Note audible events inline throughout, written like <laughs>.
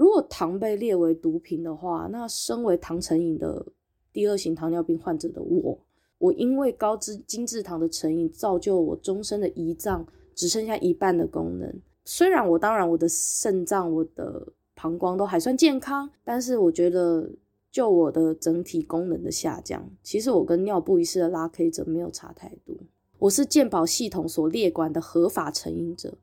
如果糖被列为毒品的话，那身为糖成瘾的第二型糖尿病患者的我，我因为高脂精制糖的成瘾，造就我终身的胰脏只剩下一半的功能。虽然我当然我的肾脏、我的膀胱都还算健康，但是我觉得就我的整体功能的下降，其实我跟尿布一式的拉 K 者没有差太多。我是健保系统所列管的合法成瘾者。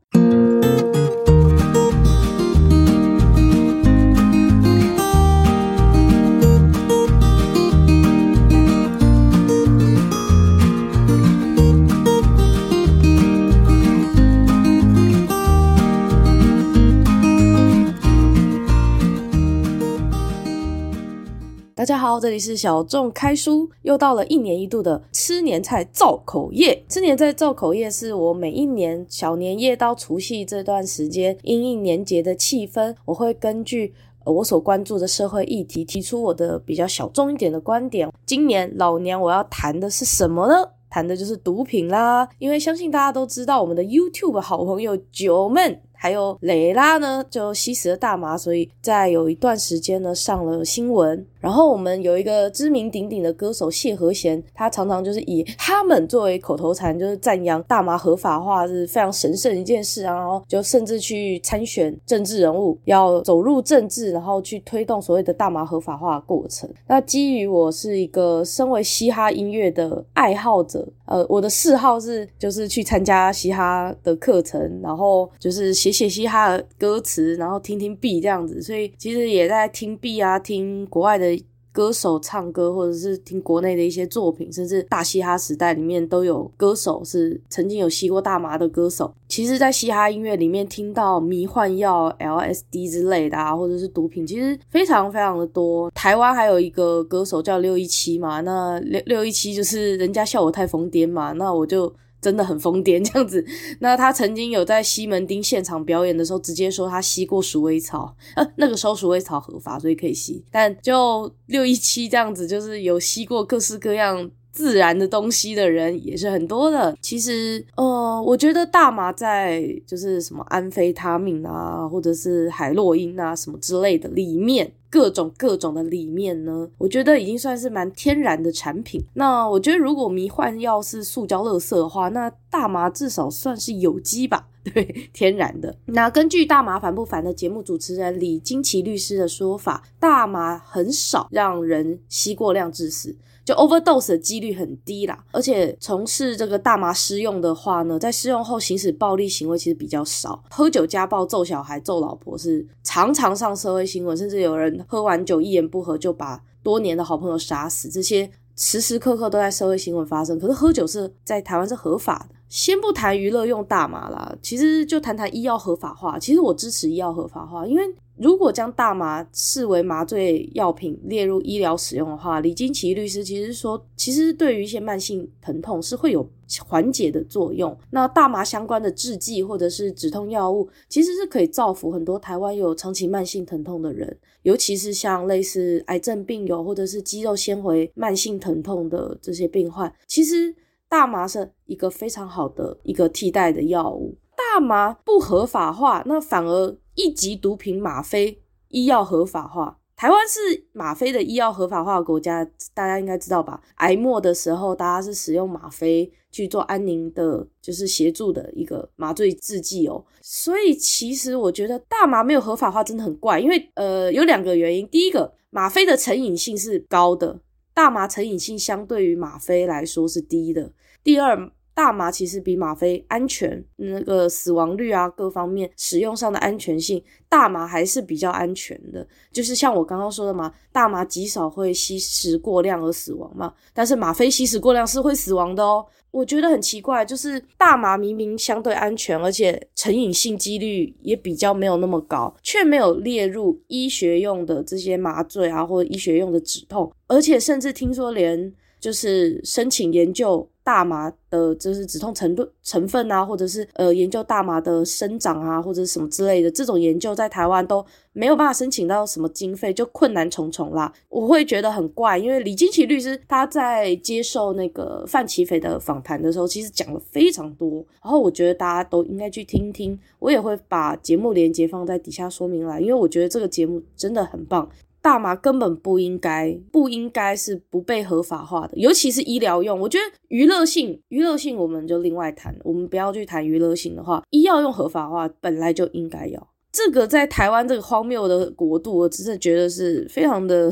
大家好，这里是小众开书，又到了一年一度的吃年菜造口业。吃年菜造口业是我每一年小年夜到除夕这段时间，因应年节的气氛，我会根据我所关注的社会议题，提出我的比较小众一点的观点。今年老娘我要谈的是什么呢？谈的就是毒品啦，因为相信大家都知道，我们的 YouTube 好朋友九妹。还有蕾拉呢，就吸食了大麻，所以在有一段时间呢上了新闻。然后我们有一个知名鼎鼎的歌手谢和弦，他常常就是以他们作为口头禅，就是赞扬大麻合法化是非常神圣一件事。然后就甚至去参选政治人物，要走入政治，然后去推动所谓的大麻合法化的过程。那基于我是一个身为嘻哈音乐的爱好者，呃，我的嗜好是就是去参加嘻哈的课程，然后就是。写写嘻哈的歌词，然后听听 B 这样子，所以其实也在听 B 啊，听国外的歌手唱歌，或者是听国内的一些作品，甚至大嘻哈时代里面都有歌手是曾经有吸过大麻的歌手。其实，在嘻哈音乐里面听到迷幻药 LSD 之类的啊，或者是毒品，其实非常非常的多。台湾还有一个歌手叫六一七嘛，那六六一七就是人家笑我太疯癫嘛，那我就。真的很疯癫这样子。<laughs> 那他曾经有在西门町现场表演的时候，直接说他吸过鼠尾草，呃，那个时候鼠尾草合法，所以可以吸。但就六一七这样子，就是有吸过各式各样自然的东西的人也是很多的。其实，呃，我觉得大麻在就是什么安非他命啊，或者是海洛因啊什么之类的里面。各种各种的里面呢，我觉得已经算是蛮天然的产品。那我觉得如果迷幻药是塑胶垃圾的话，那大麻至少算是有机吧，<laughs> 对，天然的。那根据大麻烦不烦的节目主持人李菁琪律师的说法，大麻很少让人吸过量致死。就 overdose 的几率很低啦，而且从事这个大麻试用的话呢，在试用后行使暴力行为其实比较少。喝酒家暴、揍小孩、揍老婆是常常上社会新闻，甚至有人喝完酒一言不合就把多年的好朋友杀死，这些时时刻刻都在社会新闻发生。可是喝酒是在台湾是合法的。先不谈娱乐用大麻啦，其实就谈谈医药合法化。其实我支持医药合法化，因为。如果将大麻视为麻醉药品列入医疗使用的话，李金奇律师其实说，其实对于一些慢性疼痛是会有缓解的作用。那大麻相关的制剂或者是止痛药物，其实是可以造福很多台湾有长期慢性疼痛的人，尤其是像类似癌症病友或者是肌肉纤维慢性疼痛的这些病患，其实大麻是一个非常好的一个替代的药物。大麻不合法化，那反而。一级毒品吗啡医药合法化，台湾是吗啡的医药合法化国家，大家应该知道吧？癌末的时候，大家是使用吗啡去做安宁的，就是协助的一个麻醉制剂哦。所以其实我觉得大麻没有合法化真的很怪，因为呃有两个原因，第一个吗啡的成瘾性是高的，大麻成瘾性相对于吗啡来说是低的，第二。大麻其实比吗啡安全，那个死亡率啊，各方面使用上的安全性，大麻还是比较安全的。就是像我刚刚说的嘛，大麻极少会吸食过量而死亡嘛，但是吗啡吸食过量是会死亡的哦。我觉得很奇怪，就是大麻明明相对安全，而且成瘾性几率也比较没有那么高，却没有列入医学用的这些麻醉啊，或者医学用的止痛，而且甚至听说连就是申请研究。大麻的，就是止痛成成分啊，或者是呃研究大麻的生长啊，或者什么之类的，这种研究在台湾都没有办法申请到什么经费，就困难重重啦。我会觉得很怪，因为李金奇律师他在接受那个范奇斐的访谈的时候，其实讲了非常多，然后我觉得大家都应该去听听，我也会把节目连接放在底下说明栏，因为我觉得这个节目真的很棒。大麻根本不应该，不应该是不被合法化的，尤其是医疗用。我觉得娱乐性，娱乐性我们就另外谈，我们不要去谈娱乐性的话，医药用合法化本来就应该要。这个在台湾这个荒谬的国度，我真的觉得是非常的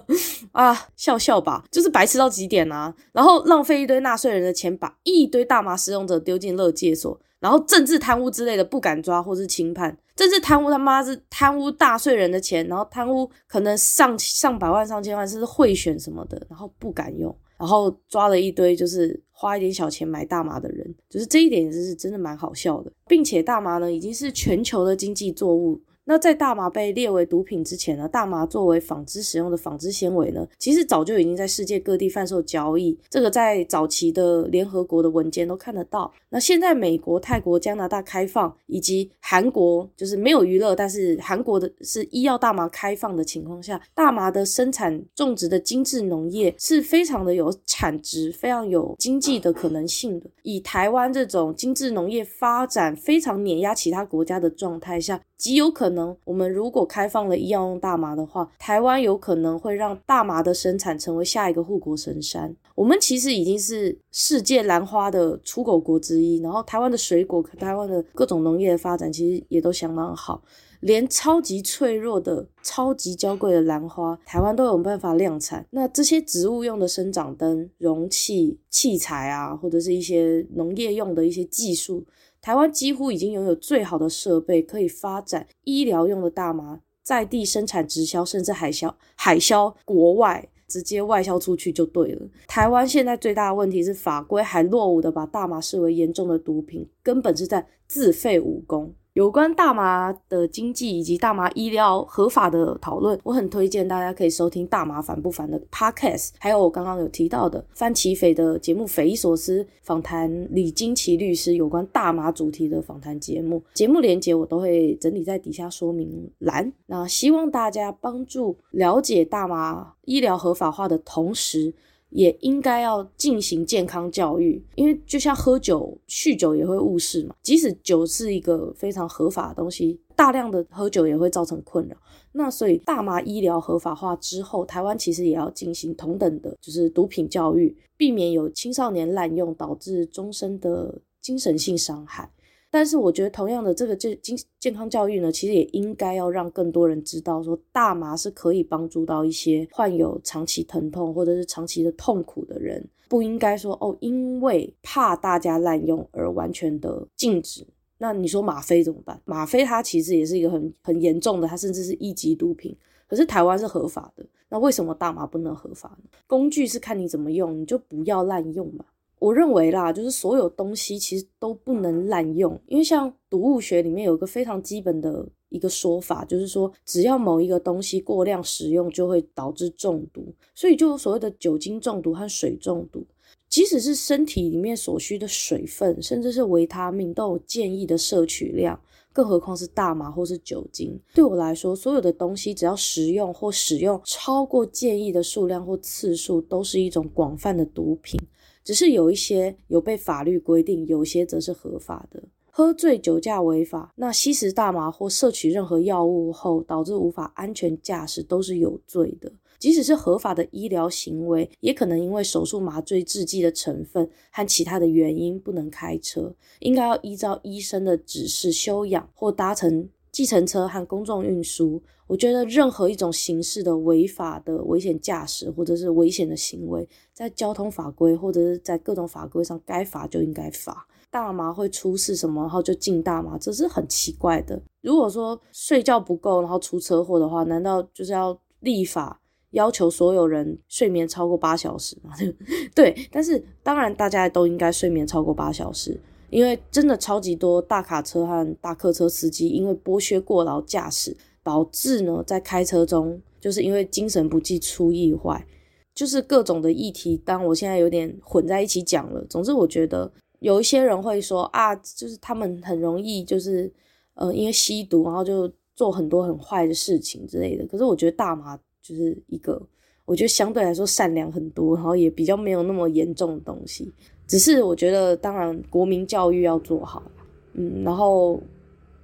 <laughs> 啊，笑笑吧，就是白痴到极点啊！然后浪费一堆纳税人的钱，把一堆大麻使用者丢进乐戒所。然后政治贪污之类的不敢抓或是轻判，政治贪污他妈是贪污大税人的钱，然后贪污可能上上百万上千万，甚至贿选什么的，然后不敢用，然后抓了一堆就是花一点小钱买大麻的人，就是这一点也是真的蛮好笑的，并且大麻呢已经是全球的经济作物。那在大麻被列为毒品之前呢，大麻作为纺织使用的纺织纤维呢，其实早就已经在世界各地贩售交易。这个在早期的联合国的文件都看得到。那现在美国、泰国、加拿大开放，以及韩国就是没有娱乐，但是韩国的是医药大麻开放的情况下，大麻的生产种植的精致农业是非常的有产值、非常有经济的可能性的。以台湾这种精致农业发展非常碾压其他国家的状态下，极有可能，我们如果开放了医药用大麻的话，台湾有可能会让大麻的生产成为下一个护国神山。我们其实已经是世界兰花的出口国之一，然后台湾的水果、台湾的各种农业的发展其实也都相当好，连超级脆弱的、超级娇贵的兰花，台湾都有办法量产。那这些植物用的生长灯、容器、器材啊，或者是一些农业用的一些技术。台湾几乎已经拥有最好的设备，可以发展医疗用的大麻，在地生产、直销，甚至海销、海销国外，直接外销出去就对了。台湾现在最大的问题是法规还落伍的，把大麻视为严重的毒品，根本是在自废武功。有关大麻的经济以及大麻医疗合法的讨论，我很推荐大家可以收听《大麻烦不烦》的 Podcast，还有我刚刚有提到的范琪斐的节目《匪夷所思》访谈李金奇律师有关大麻主题的访谈节目，节目连结我都会整理在底下说明栏。那希望大家帮助了解大麻医疗合法化的同时，也应该要进行健康教育，因为就像喝酒、酗酒也会误事嘛。即使酒是一个非常合法的东西，大量的喝酒也会造成困扰。那所以大麻医疗合法化之后，台湾其实也要进行同等的，就是毒品教育，避免有青少年滥用导致终身的精神性伤害。但是我觉得，同样的这个健健健康教育呢，其实也应该要让更多人知道，说大麻是可以帮助到一些患有长期疼痛或者是长期的痛苦的人，不应该说哦，因为怕大家滥用而完全的禁止。那你说吗啡怎么办？吗啡它其实也是一个很很严重的，它甚至是一级毒品。可是台湾是合法的，那为什么大麻不能合法呢？工具是看你怎么用，你就不要滥用嘛。我认为啦，就是所有东西其实都不能滥用，因为像毒物学里面有一个非常基本的一个说法，就是说只要某一个东西过量使用，就会导致中毒。所以就有所谓的酒精中毒和水中毒，即使是身体里面所需的水分，甚至是维他命都有建议的摄取量，更何况是大麻或是酒精。对我来说，所有的东西只要食用或使用超过建议的数量或次数，都是一种广泛的毒品。只是有一些有被法律规定，有些则是合法的。喝醉酒驾违法，那吸食大麻或摄取任何药物后导致无法安全驾驶都是有罪的。即使是合法的医疗行为，也可能因为手术麻醉制剂的成分和其他的原因不能开车。应该要依照医生的指示休养或搭乘计程车和公众运输。我觉得任何一种形式的违法的危险驾驶或者是危险的行为，在交通法规或者是在各种法规上该罚就应该罚。大麻会出事什么，然后就禁大麻，这是很奇怪的。如果说睡觉不够，然后出车祸的话，难道就是要立法要求所有人睡眠超过八小时吗？<laughs> 对，但是当然大家都应该睡眠超过八小时，因为真的超级多大卡车和大客车司机因为剥削过劳驾驶。导致呢，在开车中就是因为精神不济出意外，就是各种的议题，当我现在有点混在一起讲了。总之，我觉得有一些人会说啊，就是他们很容易就是呃，因为吸毒，然后就做很多很坏的事情之类的。可是我觉得大麻就是一个，我觉得相对来说善良很多，然后也比较没有那么严重的东西。只是我觉得，当然国民教育要做好，嗯，然后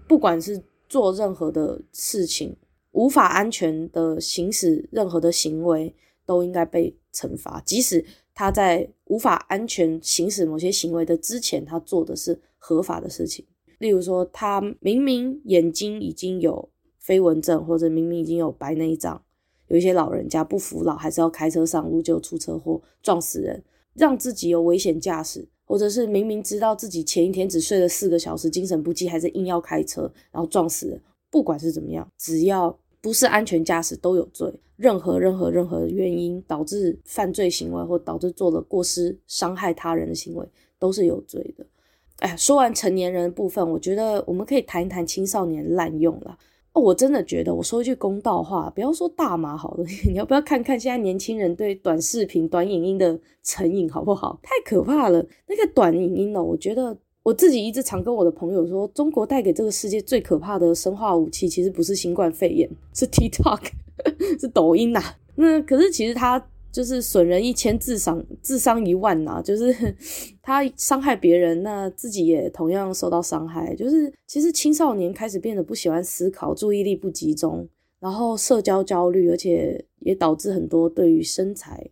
不管是做任何的事情，无法安全的行使任何的行为，都应该被惩罚。即使他在无法安全行使某些行为的之前，他做的是合法的事情。例如说，他明明眼睛已经有飞蚊症，或者明明已经有白内障，有一些老人家不服老，还是要开车上路，就出车祸撞死人。让自己有危险驾驶，或者是明明知道自己前一天只睡了四个小时，精神不济，还是硬要开车，然后撞死人。不管是怎么样，只要不是安全驾驶，都有罪。任何任何任何原因导致犯罪行为，或导致做了过失伤害他人的行为，都是有罪的。哎，说完成年人的部分，我觉得我们可以谈一谈青少年滥用了。哦，我真的觉得，我说一句公道话，不要说大麻好了，<laughs> 你要不要看看现在年轻人对短视频、短影音的成瘾好不好？太可怕了！那个短影音呢，我觉得我自己一直常跟我的朋友说，中国带给这个世界最可怕的生化武器，其实不是新冠肺炎，是 TikTok，<laughs> 是抖音呐、啊。那可是其实它。就是损人一千，自伤自伤一万呐、啊。<laughs> 就是他伤害别人，那自己也同样受到伤害。就是其实青少年开始变得不喜欢思考，注意力不集中，然后社交焦虑，而且也导致很多对于身材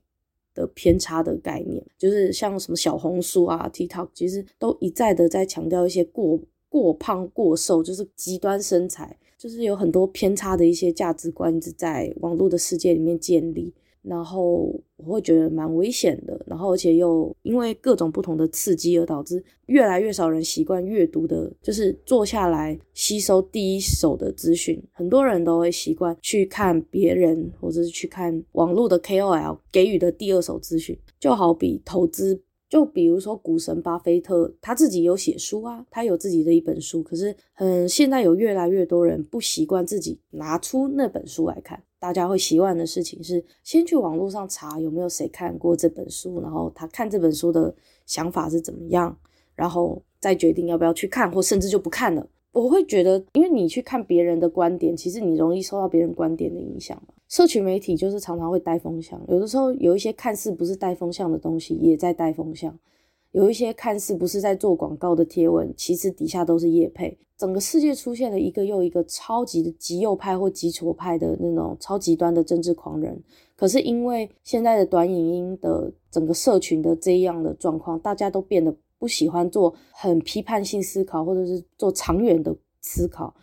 的偏差的概念。就是像什么小红书啊、TikTok，其实都一再的在强调一些过过胖、过瘦，就是极端身材，就是有很多偏差的一些价值观，一直在网络的世界里面建立。然后我会觉得蛮危险的，然后而且又因为各种不同的刺激而导致越来越少人习惯阅读的，就是坐下来吸收第一手的资讯。很多人都会习惯去看别人或者是去看网络的 KOL 给予的第二手资讯，就好比投资，就比如说股神巴菲特他自己有写书啊，他有自己的一本书，可是嗯，现在有越来越多人不习惯自己拿出那本书来看。大家会习惯的事情是，先去网络上查有没有谁看过这本书，然后他看这本书的想法是怎么样，然后再决定要不要去看，或甚至就不看了。我会觉得，因为你去看别人的观点，其实你容易受到别人观点的影响嘛。社群媒体就是常常会带风向，有的时候有一些看似不是带风向的东西，也在带风向。有一些看似不是在做广告的贴文，其实底下都是叶配。整个世界出现了一个又一个超级的极右派或极左派的那种超极端的政治狂人。可是因为现在的短影音的整个社群的这样的状况，大家都变得不喜欢做很批判性思考，或者是做长远的思考。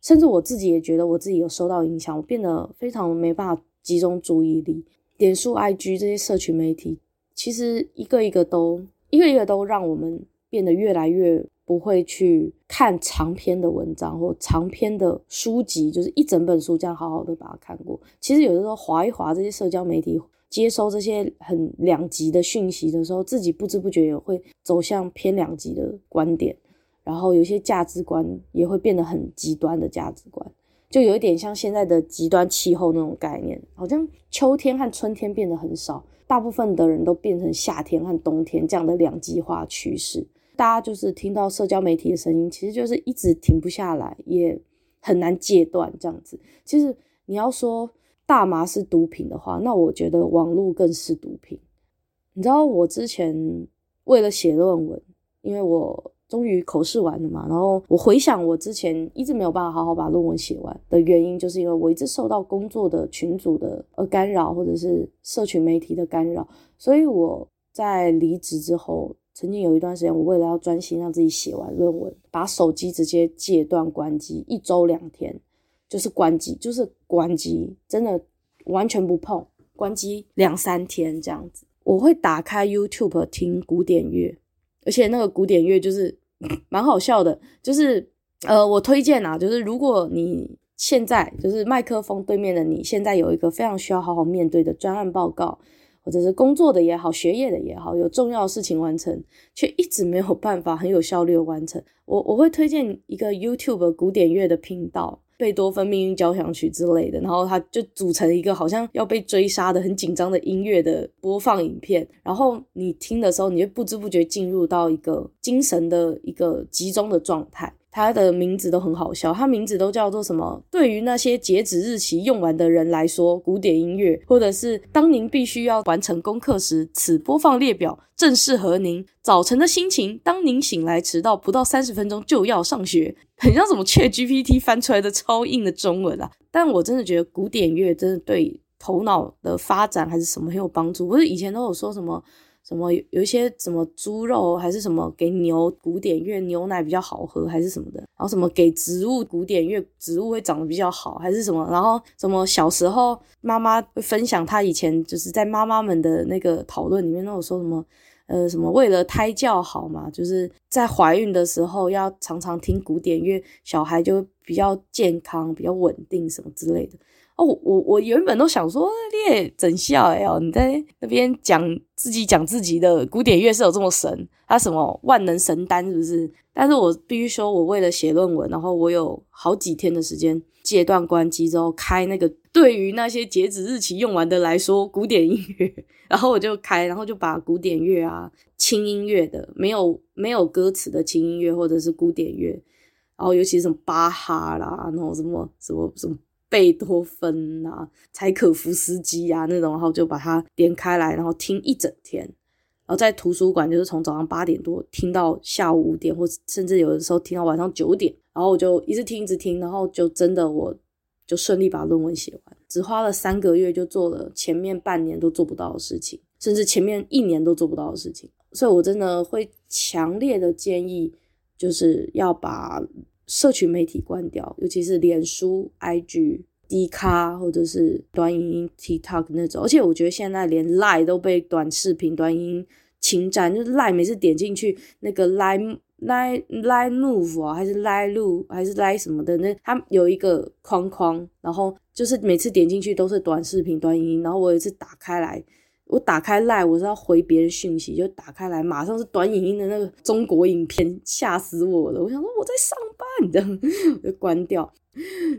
甚至我自己也觉得我自己有受到影响，我变得非常没办法集中注意力。脸书、IG 这些社群媒体，其实一个一个都。一个一个都让我们变得越来越不会去看长篇的文章或长篇的书籍，就是一整本书这样好好的把它看过。其实有的时候划一划这些社交媒体，接收这些很两极的讯息的时候，自己不知不觉也会走向偏两极的观点，然后有些价值观也会变得很极端的价值观，就有一点像现在的极端气候那种概念，好像秋天和春天变得很少。大部分的人都变成夏天和冬天这样的两极化趋势，大家就是听到社交媒体的声音，其实就是一直停不下来，也很难戒断这样子。其实你要说大麻是毒品的话，那我觉得网络更是毒品。你知道我之前为了写论文，因为我。终于口试完了嘛，然后我回想我之前一直没有办法好好把论文写完的原因，就是因为我一直受到工作的群组的呃干扰，或者是社群媒体的干扰，所以我在离职之后，曾经有一段时间，我为了要专心让自己写完论文，把手机直接戒断关机，一周两天就是关机，就是关机，真的完全不碰，关机两三天这样子。我会打开 YouTube 听古典乐，而且那个古典乐就是。蛮好笑的，就是呃，我推荐啊，就是如果你现在就是麦克风对面的你，现在有一个非常需要好好面对的专案报告，或者是工作的也好，学业的也好，有重要的事情完成，却一直没有办法很有效率的完成，我我会推荐一个 YouTube 古典乐的频道，贝多芬命运交响曲之类的，然后它就组成一个好像要被追杀的很紧张的音乐的播放影片，然后你听的时候，你就不知不觉进入到一个精神的一个集中的状态。它的名字都很好笑，它名字都叫做什么？对于那些截止日期用完的人来说，古典音乐，或者是当您必须要完成功课时，此播放列表正适合您。早晨的心情，当您醒来迟到不到三十分钟就要上学，<laughs> 很像什么 ChatGPT 翻出来的超硬的中文啊！但我真的觉得古典乐真的对头脑的发展还是什么很有帮助。不是以前都有说什么？什么有一些什么猪肉还是什么给牛古典乐牛奶比较好喝还是什么的，然后什么给植物古典乐植物会长得比较好还是什么，然后什么小时候妈妈会分享她以前就是在妈妈们的那个讨论里面都有说什么呃什么为了胎教好嘛，就是在怀孕的时候要常常听古典乐，小孩就比较健康比较稳定什么之类的。哦，我我原本都想说，你也真笑哎哦，你在那边讲自己讲自己的古典乐是有这么神，他什么万能神丹是不是？但是我必须说，我为了写论文，然后我有好几天的时间戒断关机之后开那个，对于那些截止日期用完的来说，古典音乐，然后我就开，然后就把古典乐啊、轻音乐的，没有没有歌词的轻音乐或者是古典乐，然后尤其是什么巴哈啦，那种什么什么什么。贝多芬啊，柴可夫斯基啊那种，然后就把它点开来，然后听一整天。然后在图书馆就是从早上八点多听到下午五点，或甚至有的时候听到晚上九点。然后我就一直听一直听，然后就真的我就顺利把论文写完，只花了三个月就做了前面半年都做不到的事情，甚至前面一年都做不到的事情。所以我真的会强烈的建议，就是要把。社群媒体关掉，尤其是脸书、IG、D 卡或者是短影音 TikTok 那种。而且我觉得现在连 Line 都被短视频、短影音侵占，就是 Line 每次点进去那个 Line Line Line Move 啊，还是 Line 路还是 Line 什么的，那它有一个框框，然后就是每次点进去都是短视频、短影音。然后我有一次打开来。我打开 Line，我是要回别人讯息，就打开来，马上是短影音的那个中国影片，吓死我了！我想说我在上 <laughs> 你，这样我就关掉。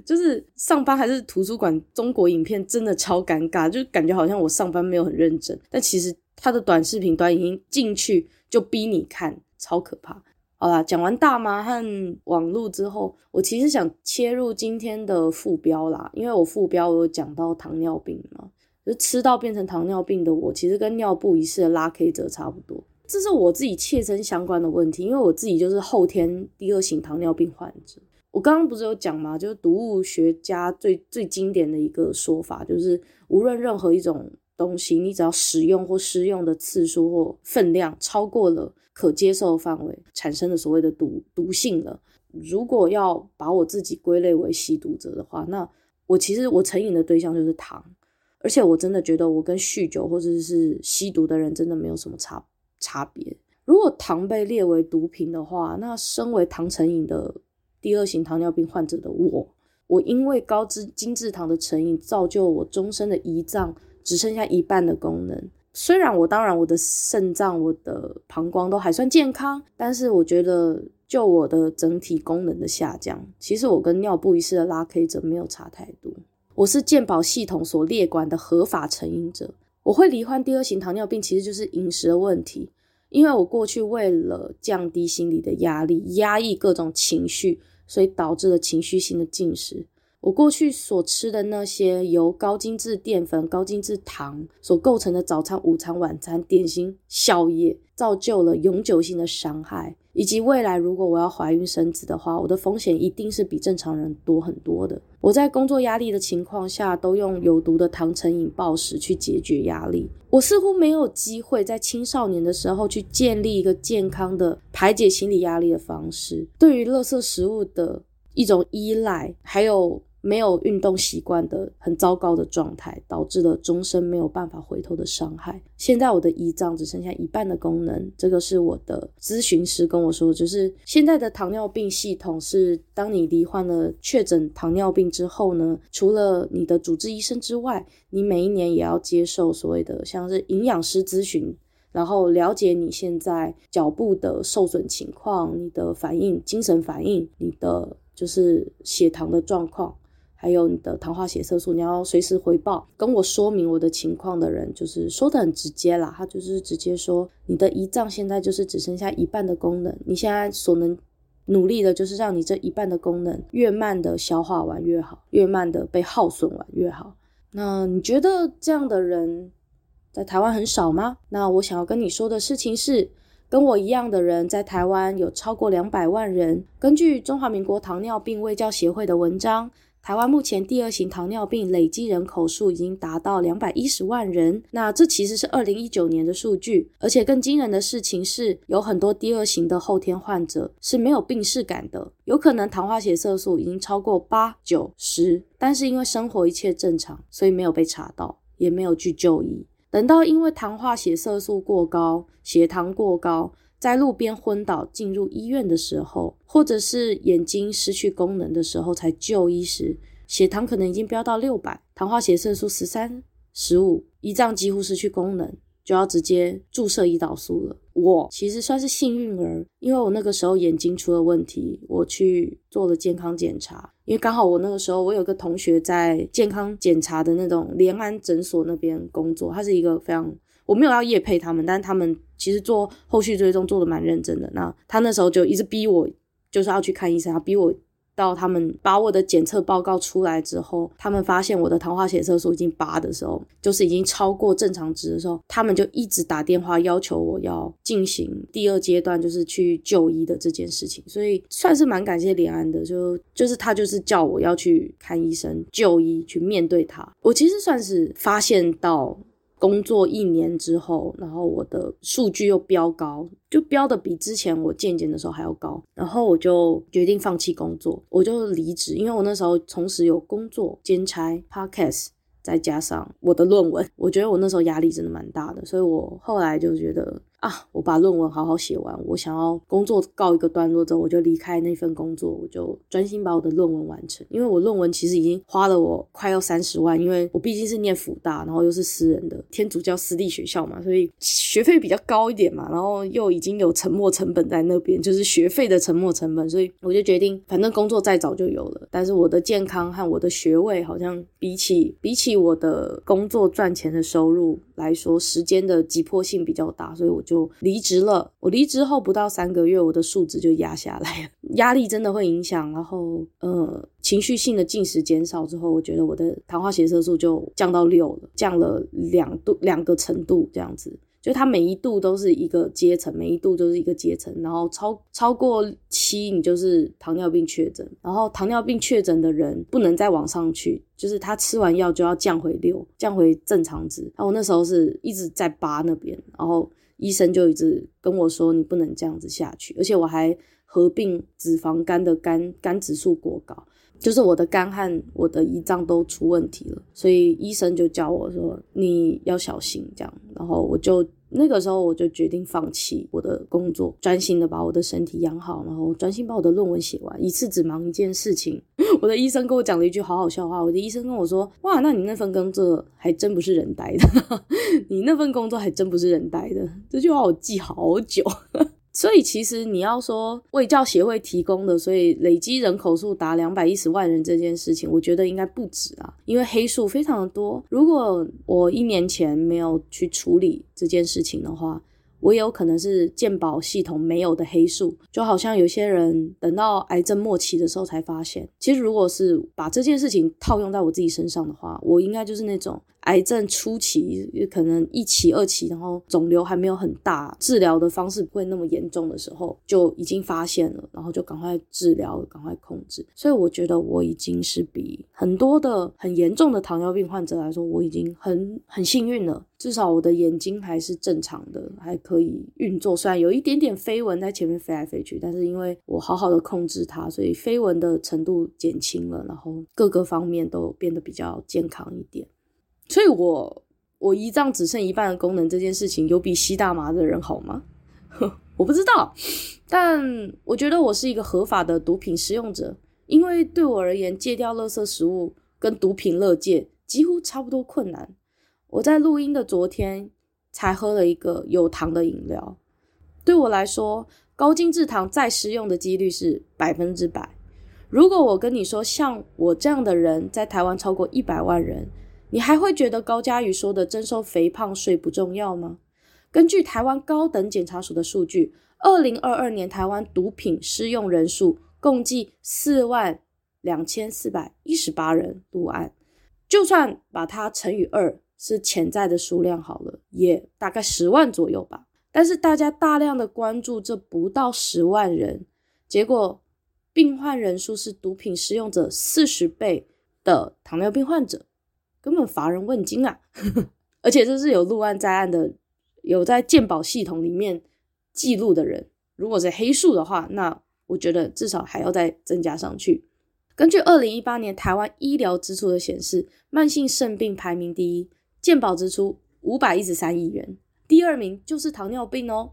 就是上班还是图书馆，中国影片真的超尴尬，就感觉好像我上班没有很认真，但其实他的短视频、短影音进去就逼你看，超可怕。好啦，讲完大麻和网络之后，我其实想切入今天的副标啦，因为我副标我有讲到糖尿病嘛。就吃到变成糖尿病的我，其实跟尿布一式的拉 K 者差不多。这是我自己切身相关的问题，因为我自己就是后天第二型糖尿病患者。我刚刚不是有讲吗？就是毒物学家最最经典的一个说法，就是无论任何一种东西，你只要使用或施用的次数或分量超过了可接受范围，产生的所谓的毒毒性了。如果要把我自己归类为吸毒者的话，那我其实我成瘾的对象就是糖。而且我真的觉得我跟酗酒或者是吸毒的人真的没有什么差差别。如果糖被列为毒品的话，那身为糖成瘾的第二型糖尿病患者的我，我因为高脂精制糖的成瘾，造就我终身的胰脏只剩下一半的功能。虽然我当然我的肾脏、我的膀胱都还算健康，但是我觉得就我的整体功能的下降，其实我跟尿布一式的拉 K 者没有差太多。我是健保系统所列管的合法成瘾者。我会罹患第二型糖尿病，其实就是饮食的问题。因为我过去为了降低心理的压力，压抑各种情绪，所以导致了情绪性的进食。我过去所吃的那些由高精致淀粉、高精致糖所构成的早餐、午餐、晚餐、点心、宵夜，造就了永久性的伤害。以及未来，如果我要怀孕生子的话，我的风险一定是比正常人多很多的。我在工作压力的情况下，都用有毒的糖成瘾暴食去解决压力。我似乎没有机会在青少年的时候去建立一个健康的排解心理压力的方式。对于垃圾食物的一种依赖，还有。没有运动习惯的很糟糕的状态，导致了终身没有办法回头的伤害。现在我的胰脏只剩下一半的功能，这个是我的咨询师跟我说，就是现在的糖尿病系统是，当你罹患了确诊糖尿病之后呢，除了你的主治医生之外，你每一年也要接受所谓的像是营养师咨询。然后了解你现在脚部的受损情况，你的反应、精神反应、你的就是血糖的状况，还有你的糖化血色素，你要随时回报，跟我说明我的情况的人，就是说得很直接啦。他就是直接说，你的胰脏现在就是只剩下一半的功能，你现在所能努力的就是让你这一半的功能越慢的消化完越好，越慢的被耗损完越好。那你觉得这样的人在台湾很少吗？那我想要跟你说的事情是，跟我一样的人在台湾有超过两百万人。根据中华民国糖尿病卫教协会的文章，台湾目前第二型糖尿病累计人口数已经达到两百一十万人。那这其实是二零一九年的数据，而且更惊人的事情是，有很多第二型的后天患者是没有病识感的，有可能糖化血色素已经超过八九十，但是因为生活一切正常，所以没有被查到，也没有去就医。等到因为糖化血色素过高、血糖过高，在路边昏倒进入医院的时候，或者是眼睛失去功能的时候才就医时，血糖可能已经飙到六百，糖化血色素十三、十五，胰脏几乎失去功能。就要直接注射胰岛素了。我其实算是幸运儿，因为我那个时候眼睛出了问题，我去做了健康检查。因为刚好我那个时候我有个同学在健康检查的那种联安诊所那边工作，他是一个非常，我没有要夜配他们，但是他们其实做后续追踪做得蛮认真的。那他那时候就一直逼我，就是要去看医生，他逼我。到他们把我的检测报告出来之后，他们发现我的糖化血色素已经八的时候，就是已经超过正常值的时候，他们就一直打电话要求我要进行第二阶段，就是去就医的这件事情。所以算是蛮感谢联安的，就就是他就是叫我要去看医生就医，去面对他。我其实算是发现到。工作一年之后，然后我的数据又飙高，就飙的比之前我健检的时候还要高，然后我就决定放弃工作，我就离职，因为我那时候同时有工作兼差 Podcast，再加上我的论文，我觉得我那时候压力真的蛮大的，所以我后来就觉得。啊！我把论文好好写完，我想要工作告一个段落之后，我就离开那份工作，我就专心把我的论文完成。因为我论文其实已经花了我快要三十万，因为我毕竟是念辅大，然后又是私人的天主教私立学校嘛，所以学费比较高一点嘛，然后又已经有沉没成本在那边，就是学费的沉没成本，所以我就决定，反正工作再早就有了，但是我的健康和我的学位好像比起比起我的工作赚钱的收入来说，时间的急迫性比较大，所以我就。离职了。我离职后不到三个月，我的数值就压下来了。<laughs> 压力真的会影响，然后呃，情绪性的进食减少之后，我觉得我的糖化血色素就降到六了，降了两度两个程度这样子。就它每一度都是一个阶层，每一度都是一个阶层，然后超超过七，你就是糖尿病确诊。然后糖尿病确诊的人不能再往上去，就是他吃完药就要降回六，降回正常值。然后我那时候是一直在八那边，然后。医生就一直跟我说，你不能这样子下去，而且我还合并脂肪肝的肝肝指数过高，就是我的肝和我的胰脏都出问题了，所以医生就叫我说，你要小心这样，然后我就。那个时候我就决定放弃我的工作，专心的把我的身体养好，然后专心把我的论文写完，一次只忙一件事情。<laughs> 我的医生跟我讲了一句好好笑话，我的医生跟我说：“哇，那 <laughs> 你那份工作还真不是人待的，你那份工作还真不是人待的。”这句话我记好久。所以其实你要说卫教协会提供的，所以累积人口数达两百一十万人这件事情，我觉得应该不止啊，因为黑数非常的多。如果我一年前没有去处理这件事情的话，我也有可能是健保系统没有的黑数，就好像有些人等到癌症末期的时候才发现。其实如果是把这件事情套用在我自己身上的话，我应该就是那种。癌症初期可能一期、二期，然后肿瘤还没有很大，治疗的方式不会那么严重的时候，就已经发现了，然后就赶快治疗，赶快控制。所以我觉得我已经是比很多的很严重的糖尿病患者来说，我已经很很幸运了。至少我的眼睛还是正常的，还可以运作。虽然有一点点飞蚊在前面飞来飞去，但是因为我好好的控制它，所以飞蚊的程度减轻了，然后各个方面都变得比较健康一点。所以我，我胰脏只剩一半的功能这件事情，有比吸大麻的人好吗？<laughs> 我不知道，但我觉得我是一个合法的毒品使用者，因为对我而言，戒掉垃圾食物跟毒品乐戒几乎差不多困难。我在录音的昨天才喝了一个有糖的饮料，对我来说，高精制糖再食用的几率是百分之百。如果我跟你说，像我这样的人在台湾超过一百万人，你还会觉得高嘉瑜说的征收肥胖税不重要吗？根据台湾高等检察署的数据，二零二二年台湾毒品施用人数共计四万两千四百一十八人入案，就算把它乘以二，是潜在的数量好了，也大概十万左右吧。但是大家大量的关注这不到十万人，结果。病患人数是毒品使用者四十倍的糖尿病患者，根本乏人问津啊！<laughs> 而且这是有录案在案的，有在健保系统里面记录的人。如果是黑数的话，那我觉得至少还要再增加上去。根据二零一八年台湾医疗支出的显示，慢性肾病排名第一，健保支出五百一十三亿元，第二名就是糖尿病哦。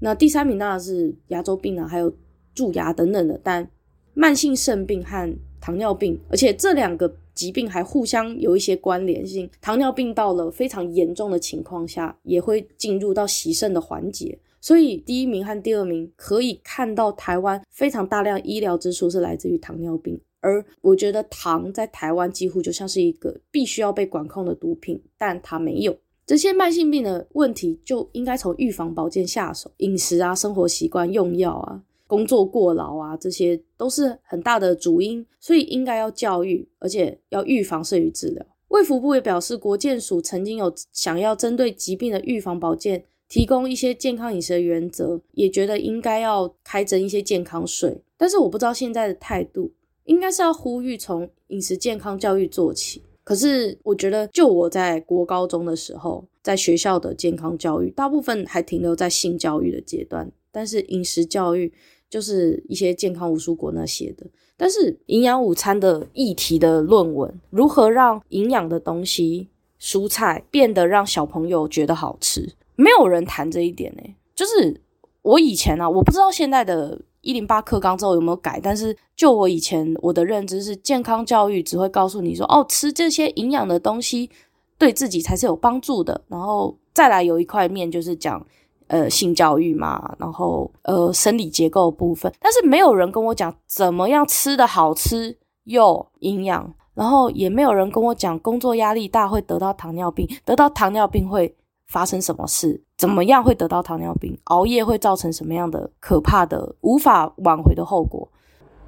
那第三名当然是牙周病啊，还有蛀牙等等的，但慢性肾病和糖尿病，而且这两个疾病还互相有一些关联性。糖尿病到了非常严重的情况下，也会进入到洗肾的环节。所以第一名和第二名可以看到台湾非常大量医疗支出是来自于糖尿病，而我觉得糖在台湾几乎就像是一个必须要被管控的毒品，但它没有。这些慢性病的问题就应该从预防保健下手，饮食啊、生活习惯、用药啊。工作过劳啊，这些都是很大的主因，所以应该要教育，而且要预防胜于治疗。卫福部也表示，国健署曾经有想要针对疾病的预防保健提供一些健康饮食的原则，也觉得应该要开征一些健康税。但是我不知道现在的态度，应该是要呼吁从饮食健康教育做起。可是我觉得，就我在国高中的时候，在学校的健康教育，大部分还停留在性教育的阶段，但是饮食教育。就是一些健康无蔬果那些的，但是营养午餐的议题的论文，如何让营养的东西蔬菜变得让小朋友觉得好吃，没有人谈这一点呢、就是我以前啊，我不知道现在的一零八课纲之后有没有改，但是就我以前我的认知是，健康教育只会告诉你说，哦，吃这些营养的东西对自己才是有帮助的，然后再来有一块面就是讲。呃，性教育嘛，然后呃，生理结构部分，但是没有人跟我讲怎么样吃的好吃又营养，然后也没有人跟我讲工作压力大会得到糖尿病，得到糖尿病会发生什么事，怎么样会得到糖尿病，熬夜会造成什么样的可怕的无法挽回的后果，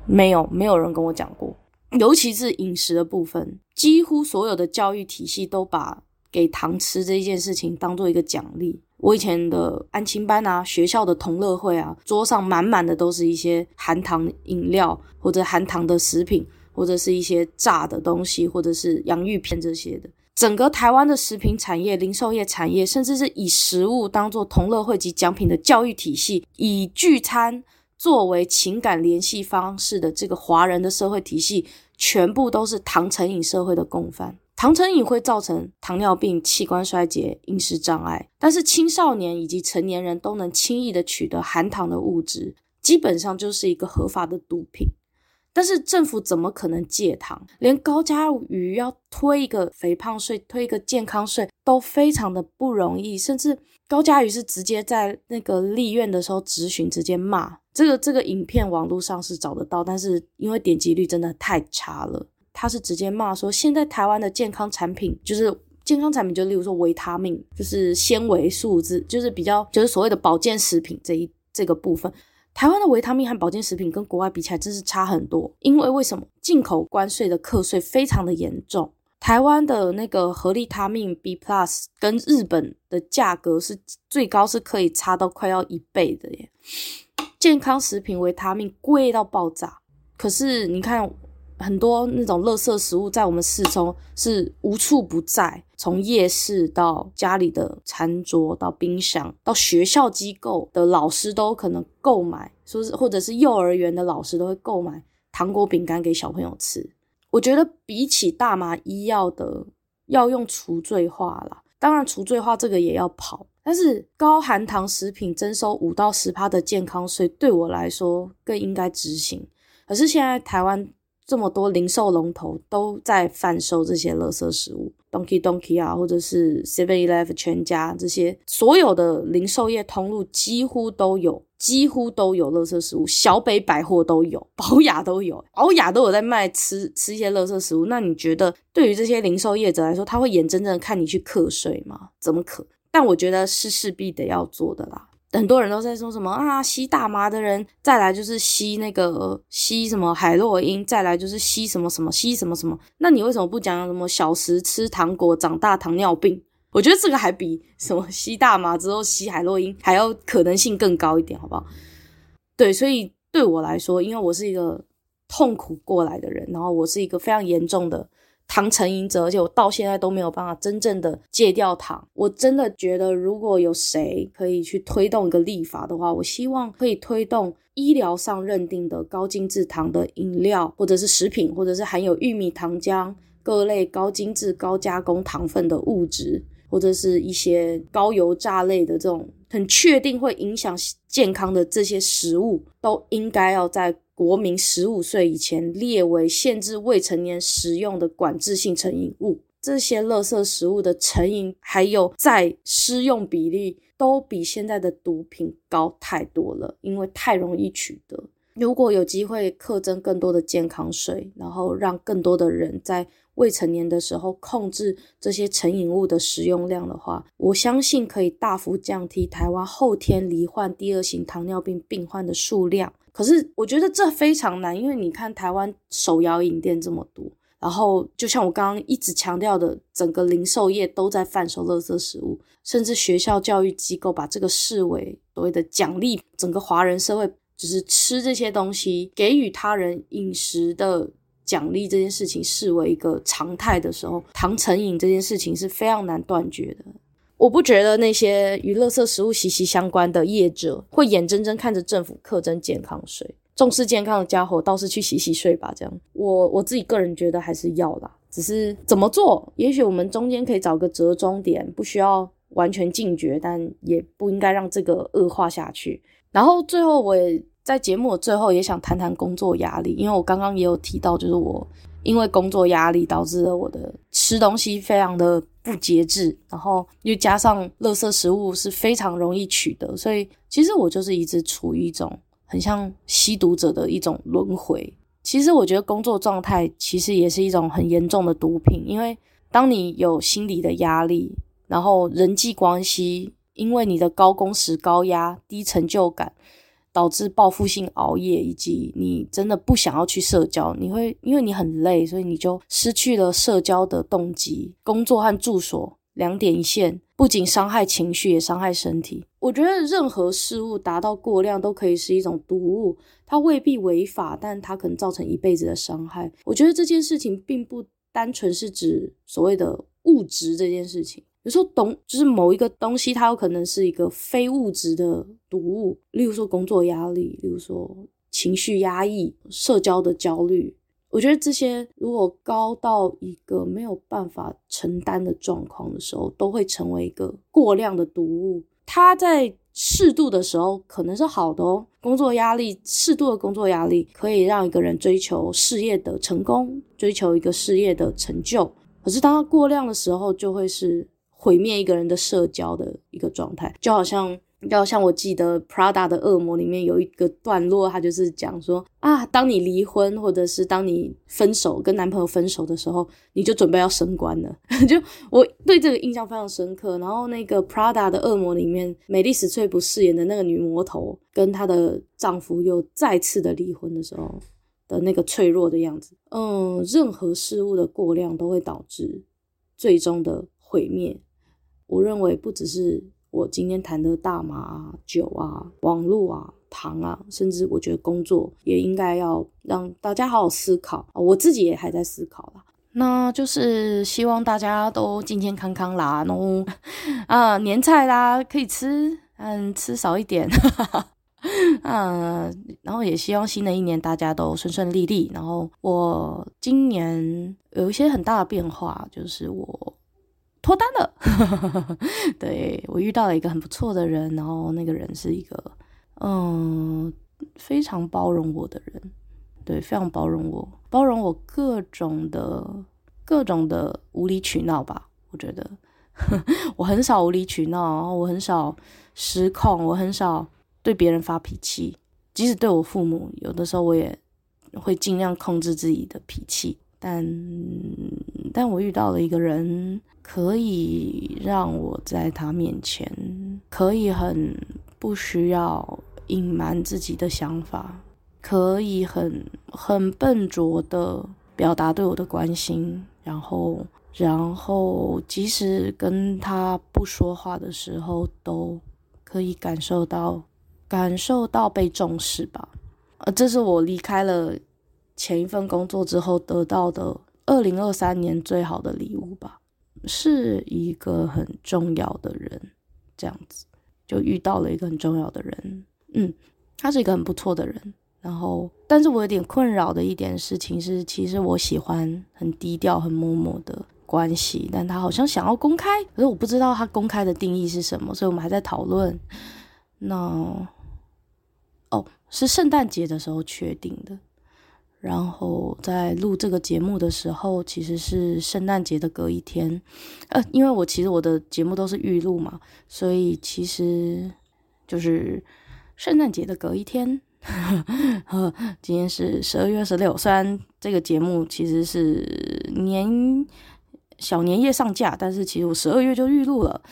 没有，没有人跟我讲过，尤其是饮食的部分，几乎所有的教育体系都把给糖吃这件事情当做一个奖励。我以前的安亲班啊，学校的同乐会啊，桌上满满的都是一些含糖饮料，或者含糖的食品，或者是一些炸的东西，或者是洋芋片这些的。整个台湾的食品产业、零售业产业，甚至是以食物当做同乐会及奖品的教育体系，以聚餐作为情感联系方式的这个华人的社会体系，全部都是糖成瘾社会的共犯。糖成瘾会造成糖尿病、器官衰竭、饮食障碍，但是青少年以及成年人都能轻易的取得含糖的物质，基本上就是一个合法的毒品。但是政府怎么可能戒糖？连高嘉瑜要推一个肥胖税、推一个健康税都非常的不容易，甚至高嘉瑜是直接在那个立院的时候质询，直接骂这个这个影片，网络上是找得到，但是因为点击率真的太差了。他是直接骂说，现在台湾的健康产品，就是健康产品，就例如说维他命，就是纤维素质，就是比较就是所谓的保健食品这一这个部分，台湾的维他命和保健食品跟国外比起来，真是差很多。因为为什么？进口关税的课税非常的严重，台湾的那个合利他命 B Plus 跟日本的价格是最高，是可以差到快要一倍的耶。健康食品维他命贵到爆炸，可是你看。很多那种垃圾食物在我们四周是无处不在，从夜市到家里的餐桌，到冰箱，到学校机构的老师都可能购买，说是或者是幼儿园的老师都会购买糖果饼干给小朋友吃。我觉得比起大麻医药的要用除罪化啦，当然除罪化这个也要跑，但是高含糖食品征收五到十趴的健康税，对我来说更应该执行。可是现在台湾。这么多零售龙头都在贩售这些垃圾食物，Donkey Donkey 啊，或者是 Seven Eleven 全家这些所有的零售业通路几乎都有，几乎都有垃圾食物，小北百货都有，宝雅都有，宝雅都有在卖吃吃一些垃圾食物。那你觉得对于这些零售业者来说，他会眼睁睁看你去课税吗？怎么可？但我觉得是势必得要做的啦。很多人都在说什么啊，吸大麻的人，再来就是吸那个吸什么海洛因，再来就是吸什么什么吸什么什么。那你为什么不讲什么小时吃糖果长大糖尿病？我觉得这个还比什么吸大麻之后吸海洛因还要可能性更高一点，好不好？对，所以对我来说，因为我是一个痛苦过来的人，然后我是一个非常严重的。糖成瘾者，而且我到现在都没有办法真正的戒掉糖。我真的觉得，如果有谁可以去推动一个立法的话，我希望可以推动医疗上认定的高精制糖的饮料，或者是食品，或者是含有玉米糖浆、各类高精制、高加工糖分的物质，或者是一些高油炸类的这种很确定会影响健康的这些食物，都应该要在。国民十五岁以前列为限制未成年食用的管制性成瘾物，这些垃圾食物的成瘾还有在施用比例都比现在的毒品高太多了，因为太容易取得。如果有机会课征更多的健康税，然后让更多的人在未成年的时候控制这些成瘾物的使用量的话，我相信可以大幅降低台湾后天罹患第二型糖尿病病患的数量。可是我觉得这非常难，因为你看台湾手摇饮店这么多，然后就像我刚刚一直强调的，整个零售业都在贩售垃圾食物，甚至学校教育机构把这个视为所谓的奖励，整个华人社会只是吃这些东西，给予他人饮食的奖励这件事情视为一个常态的时候，糖成瘾这件事情是非常难断绝的。我不觉得那些与垃圾食物息息相关的业者会眼睁睁看着政府课征健康税。重视健康的家伙倒是去洗洗睡吧。这样，我我自己个人觉得还是要啦，只是怎么做，也许我们中间可以找个折中点，不需要完全禁绝，但也不应该让这个恶化下去。然后最后，我也在节目的最后也想谈谈工作压力，因为我刚刚也有提到，就是我。因为工作压力导致了我的吃东西非常的不节制，然后又加上垃圾食物是非常容易取得，所以其实我就是一直处于一种很像吸毒者的一种轮回。其实我觉得工作状态其实也是一种很严重的毒品，因为当你有心理的压力，然后人际关系因为你的高工时、高压、低成就感。导致报复性熬夜，以及你真的不想要去社交，你会因为你很累，所以你就失去了社交的动机。工作和住所两点一线，不仅伤害情绪，也伤害身体。我觉得任何事物达到过量都可以是一种毒物，它未必违法，但它可能造成一辈子的伤害。我觉得这件事情并不单纯是指所谓的物质这件事情。有时候，东就是某一个东西，它有可能是一个非物质的毒物，例如说工作压力，例如说情绪压抑、社交的焦虑。我觉得这些如果高到一个没有办法承担的状况的时候，都会成为一个过量的毒物。它在适度的时候可能是好的哦，工作压力，适度的工作压力可以让一个人追求事业的成功，追求一个事业的成就。可是当它过量的时候，就会是。毁灭一个人的社交的一个状态，就好像，要像我记得《Prada 的恶魔》里面有一个段落，他就是讲说啊，当你离婚或者是当你分手跟男朋友分手的时候，你就准备要升官了。<laughs> 就我对这个印象非常深刻。然后那个《Prada 的恶魔》里面，美丽史翠普饰演的那个女魔头，跟她的丈夫又再次的离婚的时候的那个脆弱的样子。嗯，任何事物的过量都会导致最终的毁灭。我认为不只是我今天谈的大麻啊、酒啊、网络啊、糖啊，甚至我觉得工作也应该要让大家好好思考。我自己也还在思考啦，那就是希望大家都健健康康啦，然后 <laughs> 啊年菜啦可以吃，嗯吃少一点，哈哈嗯，然后也希望新的一年大家都顺顺利利。然后我今年有一些很大的变化，就是我。脱单了，<laughs> 对，我遇到了一个很不错的人，然后那个人是一个嗯非常包容我的人，对，非常包容我，包容我各种的各种的无理取闹吧。我觉得 <laughs> 我很少无理取闹，然后我很少失控，我很少对别人发脾气，即使对我父母，有的时候我也会尽量控制自己的脾气。但但我遇到了一个人，可以让我在他面前可以很不需要隐瞒自己的想法，可以很很笨拙的表达对我的关心，然后然后即使跟他不说话的时候，都可以感受到感受到被重视吧。呃，这是我离开了。前一份工作之后得到的二零二三年最好的礼物吧，是一个很重要的人，这样子就遇到了一个很重要的人，嗯，他是一个很不错的人。然后，但是我有点困扰的一点事情是，其实我喜欢很低调、很默默的关系，但他好像想要公开，可是我不知道他公开的定义是什么，所以我们还在讨论。那，哦，是圣诞节的时候确定的。然后在录这个节目的时候，其实是圣诞节的隔一天，呃，因为我其实我的节目都是预录嘛，所以其实就是圣诞节的隔一天。<laughs> 呵，今天是十二月二十六，虽然这个节目其实是年小年夜上架，但是其实我十二月就预录了。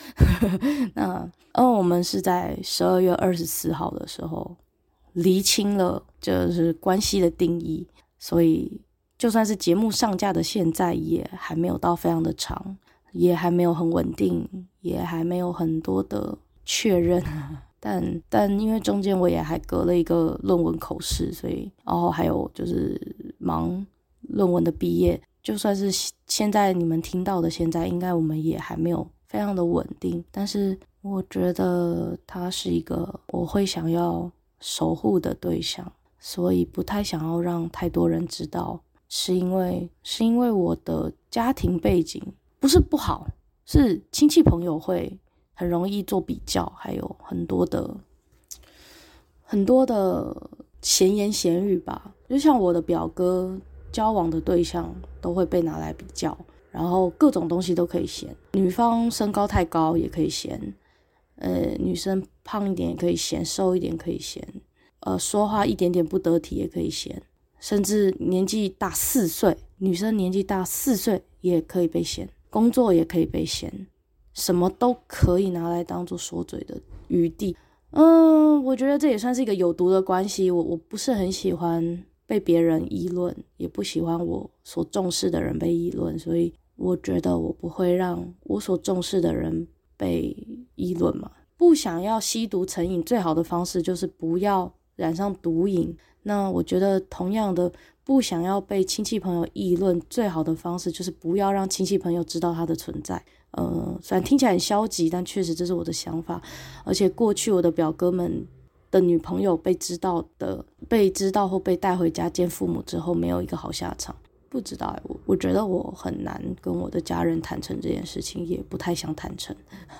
<laughs> 那，嗯，我们是在十二月二十四号的时候厘清了就是关系的定义。所以，就算是节目上架的现在，也还没有到非常的长，也还没有很稳定，也还没有很多的确认。<laughs> 但但因为中间我也还隔了一个论文口试，所以然后还有就是忙论文的毕业。就算是现在你们听到的，现在应该我们也还没有非常的稳定。但是我觉得他是一个我会想要守护的对象。所以不太想要让太多人知道，是因为是因为我的家庭背景不是不好，是亲戚朋友会很容易做比较，还有很多的很多的闲言闲语吧。就像我的表哥交往的对象都会被拿来比较，然后各种东西都可以嫌，女方身高太高也可以嫌，呃，女生胖一点也可以嫌，瘦一点可以嫌。呃，说话一点点不得体也可以嫌，甚至年纪大四岁，女生年纪大四岁也可以被嫌，工作也可以被嫌，什么都可以拿来当做说嘴的余地。嗯，我觉得这也算是一个有毒的关系。我我不是很喜欢被别人议论，也不喜欢我所重视的人被议论，所以我觉得我不会让我所重视的人被议论嘛。不想要吸毒成瘾，最好的方式就是不要。染上毒瘾，那我觉得同样的，不想要被亲戚朋友议论，最好的方式就是不要让亲戚朋友知道他的存在。呃，虽然听起来很消极，但确实这是我的想法。而且过去我的表哥们的女朋友被知道的，被知道或被带回家见父母之后，没有一个好下场。不知道，我我觉得我很难跟我的家人坦诚这件事情，也不太想坦诚。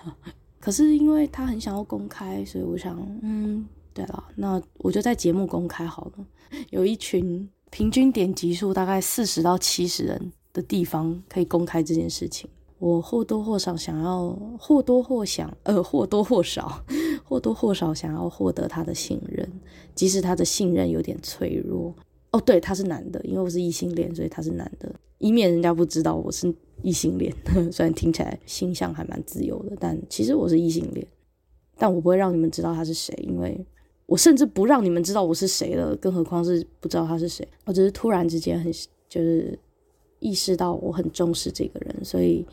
<laughs> 可是因为他很想要公开，所以我想，嗯。对了，那我就在节目公开好了。有一群平均点击数大概四十到七十人的地方可以公开这件事情。我或多或少想要，或多或想，呃，或多或少，<laughs> 或多或少想要获得他的信任，即使他的信任有点脆弱。哦，对，他是男的，因为我是异性恋，所以他是男的，以免人家不知道我是异性恋。<laughs> 虽然听起来形象还蛮自由的，但其实我是异性恋。但我不会让你们知道他是谁，因为。我甚至不让你们知道我是谁了，更何况是不知道他是谁。我只是突然之间很就是意识到我很重视这个人，所以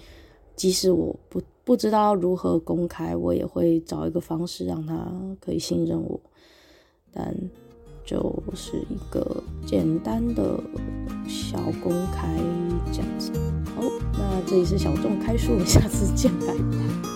即使我不不知道如何公开，我也会找一个方式让他可以信任我。但就是一个简单的小公开这样子。好，那这里是小众开书，我下次见，拜拜。